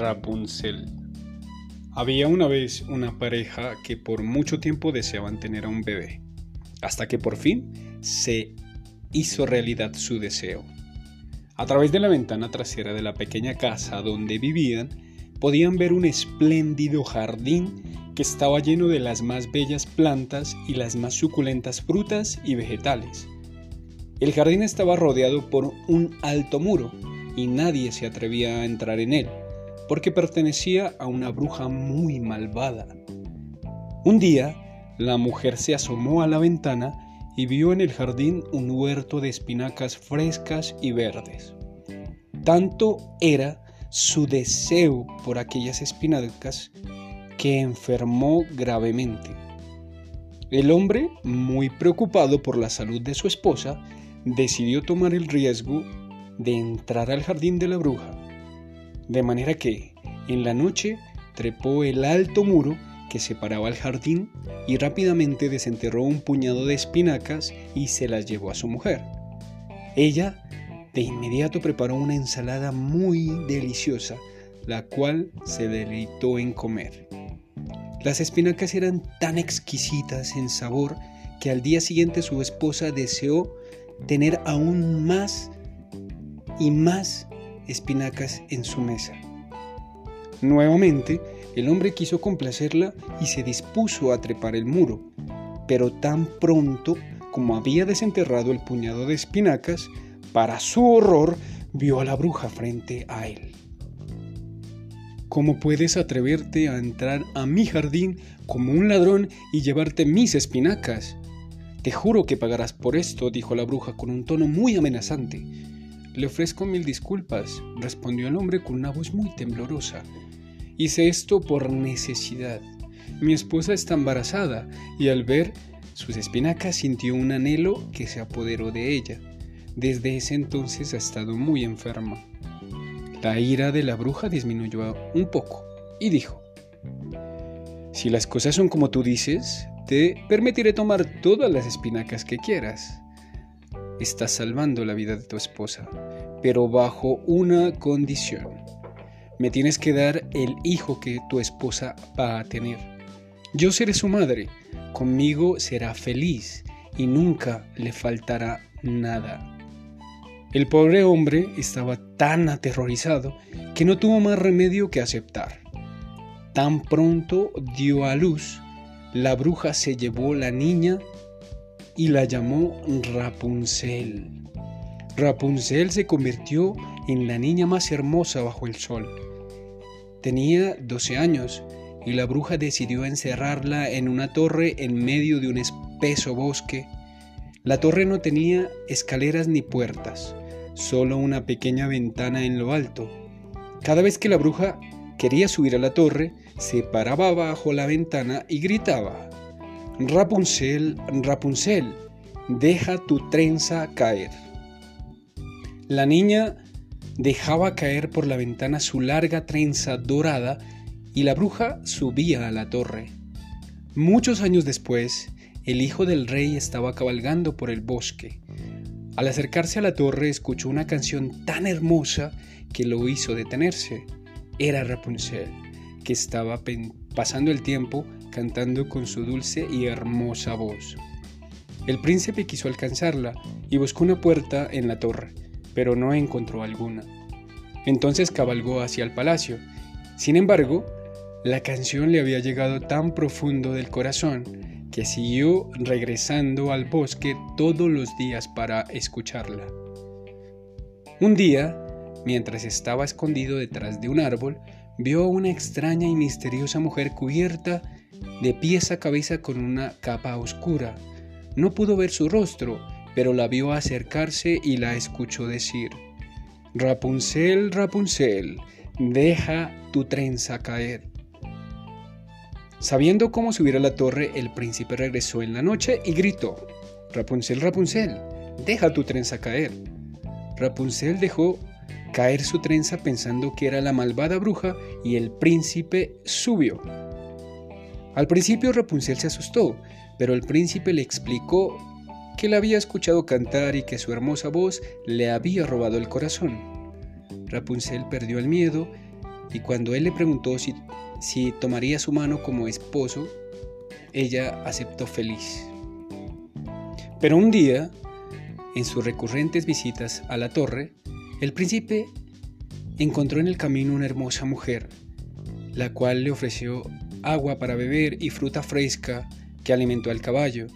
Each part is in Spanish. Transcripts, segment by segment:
Rapunzel. Había una vez una pareja que por mucho tiempo deseaban tener a un bebé, hasta que por fin se hizo realidad su deseo. A través de la ventana trasera de la pequeña casa donde vivían, podían ver un espléndido jardín que estaba lleno de las más bellas plantas y las más suculentas frutas y vegetales. El jardín estaba rodeado por un alto muro y nadie se atrevía a entrar en él, porque pertenecía a una bruja muy malvada. Un día, la mujer se asomó a la ventana y vio en el jardín un huerto de espinacas frescas y verdes. Tanto era su deseo por aquellas espinacas que enfermó gravemente. El hombre, muy preocupado por la salud de su esposa, decidió tomar el riesgo de entrar al jardín de la bruja. De manera que, en la noche, trepó el alto muro que separaba el jardín y rápidamente desenterró un puñado de espinacas y se las llevó a su mujer. Ella de inmediato preparó una ensalada muy deliciosa, la cual se deleitó en comer. Las espinacas eran tan exquisitas en sabor que al día siguiente su esposa deseó tener aún más y más espinacas en su mesa. Nuevamente, el hombre quiso complacerla y se dispuso a trepar el muro, pero tan pronto como había desenterrado el puñado de espinacas, para su horror vio a la bruja frente a él. ¿Cómo puedes atreverte a entrar a mi jardín como un ladrón y llevarte mis espinacas? Te juro que pagarás por esto, dijo la bruja con un tono muy amenazante. Le ofrezco mil disculpas, respondió el hombre con una voz muy temblorosa. Hice esto por necesidad. Mi esposa está embarazada y al ver sus espinacas sintió un anhelo que se apoderó de ella. Desde ese entonces ha estado muy enferma. La ira de la bruja disminuyó un poco y dijo, Si las cosas son como tú dices, te permitiré tomar todas las espinacas que quieras estás salvando la vida de tu esposa, pero bajo una condición. Me tienes que dar el hijo que tu esposa va a tener. Yo seré su madre, conmigo será feliz y nunca le faltará nada. El pobre hombre estaba tan aterrorizado que no tuvo más remedio que aceptar. Tan pronto dio a luz, la bruja se llevó la niña y la llamó Rapunzel. Rapunzel se convirtió en la niña más hermosa bajo el sol. Tenía 12 años y la bruja decidió encerrarla en una torre en medio de un espeso bosque. La torre no tenía escaleras ni puertas, solo una pequeña ventana en lo alto. Cada vez que la bruja quería subir a la torre, se paraba bajo la ventana y gritaba, Rapunzel, Rapunzel, deja tu trenza caer. La niña dejaba caer por la ventana su larga trenza dorada y la bruja subía a la torre. Muchos años después, el hijo del rey estaba cabalgando por el bosque. Al acercarse a la torre escuchó una canción tan hermosa que lo hizo detenerse. Era Rapunzel, que estaba pasando el tiempo cantando con su dulce y hermosa voz. El príncipe quiso alcanzarla y buscó una puerta en la torre, pero no encontró alguna. Entonces cabalgó hacia el palacio. Sin embargo, la canción le había llegado tan profundo del corazón que siguió regresando al bosque todos los días para escucharla. Un día, mientras estaba escondido detrás de un árbol, vio una extraña y misteriosa mujer cubierta de pies a cabeza con una capa oscura. No pudo ver su rostro, pero la vio acercarse y la escuchó decir, Rapunzel, Rapunzel, deja tu trenza caer. Sabiendo cómo subir a la torre, el príncipe regresó en la noche y gritó, Rapunzel, Rapunzel, deja tu trenza caer. Rapunzel dejó caer su trenza pensando que era la malvada bruja y el príncipe subió. Al principio Rapunzel se asustó, pero el príncipe le explicó que la había escuchado cantar y que su hermosa voz le había robado el corazón. Rapunzel perdió el miedo y cuando él le preguntó si, si tomaría su mano como esposo, ella aceptó feliz. Pero un día, en sus recurrentes visitas a la torre, el príncipe encontró en el camino una hermosa mujer, la cual le ofreció agua para beber y fruta fresca que alimentó al caballo.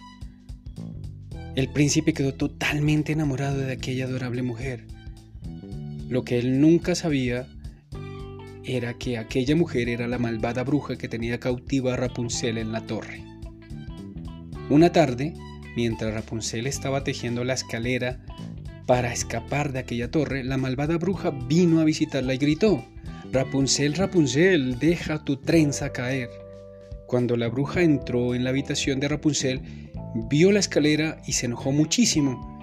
El príncipe quedó totalmente enamorado de aquella adorable mujer. Lo que él nunca sabía era que aquella mujer era la malvada bruja que tenía cautiva a Rapunzel en la torre. Una tarde, mientras Rapunzel estaba tejiendo la escalera para escapar de aquella torre, la malvada bruja vino a visitarla y gritó, Rapunzel, Rapunzel, deja tu trenza caer. Cuando la bruja entró en la habitación de Rapunzel, vio la escalera y se enojó muchísimo.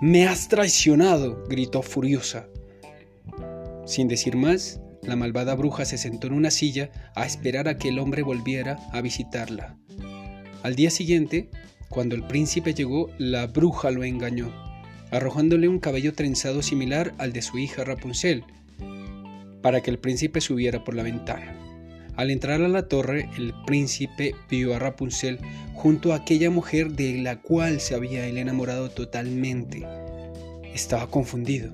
Me has traicionado, gritó furiosa. Sin decir más, la malvada bruja se sentó en una silla a esperar a que el hombre volviera a visitarla. Al día siguiente, cuando el príncipe llegó, la bruja lo engañó, arrojándole un cabello trenzado similar al de su hija Rapunzel, para que el príncipe subiera por la ventana. Al entrar a la torre, el príncipe vio a Rapunzel junto a aquella mujer de la cual se había enamorado totalmente. Estaba confundido.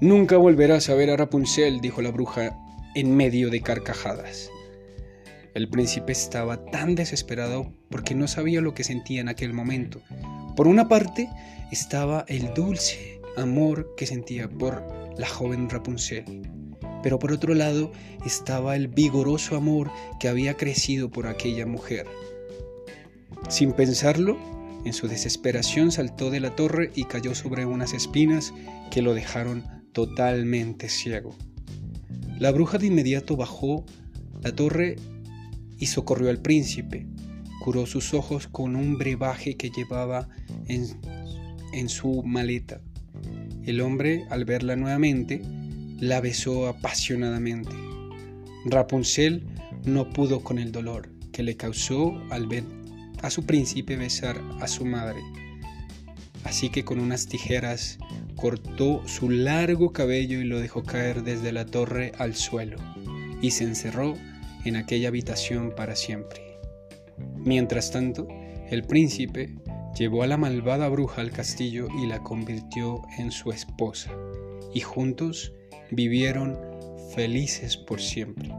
Nunca volverás a ver a Rapunzel, dijo la bruja en medio de carcajadas. El príncipe estaba tan desesperado porque no sabía lo que sentía en aquel momento. Por una parte estaba el dulce amor que sentía por la joven Rapunzel, pero por otro lado estaba el vigoroso amor que había crecido por aquella mujer. Sin pensarlo, en su desesperación saltó de la torre y cayó sobre unas espinas que lo dejaron totalmente ciego. La bruja de inmediato bajó la torre y socorrió al príncipe. Curó sus ojos con un brebaje que llevaba en, en su maleta. El hombre, al verla nuevamente, la besó apasionadamente. Rapunzel no pudo con el dolor que le causó al ver a su príncipe besar a su madre. Así que con unas tijeras cortó su largo cabello y lo dejó caer desde la torre al suelo, y se encerró en aquella habitación para siempre. Mientras tanto, el príncipe llevó a la malvada bruja al castillo y la convirtió en su esposa, y juntos vivieron felices por siempre.